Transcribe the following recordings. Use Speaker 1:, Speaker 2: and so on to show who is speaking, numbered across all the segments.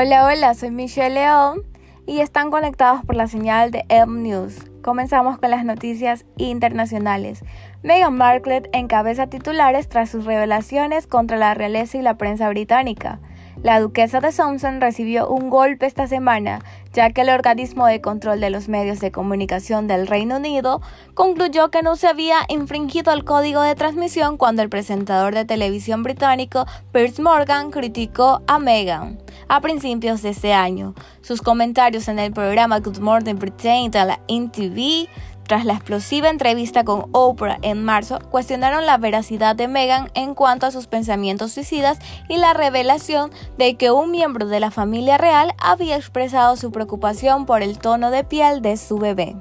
Speaker 1: Hola, hola, soy Michelle León y están conectados por la señal de M News. Comenzamos con las noticias internacionales. Meghan Markle encabeza titulares tras sus revelaciones contra la realeza y la prensa británica. La duquesa de Somerset recibió un golpe esta semana, ya que el organismo de control de los medios de comunicación del Reino Unido concluyó que no se había infringido el código de transmisión cuando el presentador de televisión británico Piers Morgan criticó a Meghan a principios de este año. Sus comentarios en el programa Good Morning Britain de la NTV tras la explosiva entrevista con Oprah en marzo, cuestionaron la veracidad de Meghan en cuanto a sus pensamientos suicidas y la revelación de que un miembro de la familia real había expresado su preocupación por el tono de piel de su bebé.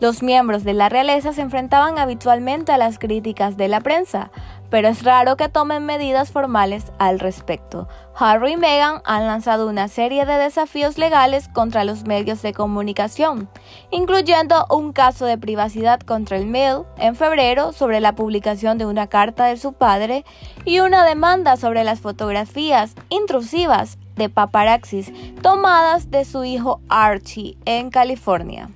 Speaker 1: Los miembros de la realeza se enfrentaban habitualmente a las críticas de la prensa, pero es raro que tomen medidas formales al respecto. Harry y Meghan han lanzado una serie de desafíos legales contra los medios de comunicación, incluyendo un caso de privacidad contra el Mail en febrero sobre la publicación de una carta de su padre y una demanda sobre las fotografías intrusivas de paparaxis tomadas de su hijo Archie en California.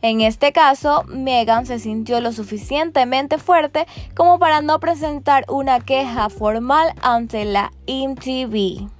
Speaker 1: En este caso, Meghan se sintió lo suficientemente fuerte como para no presentar una queja formal ante la MTV.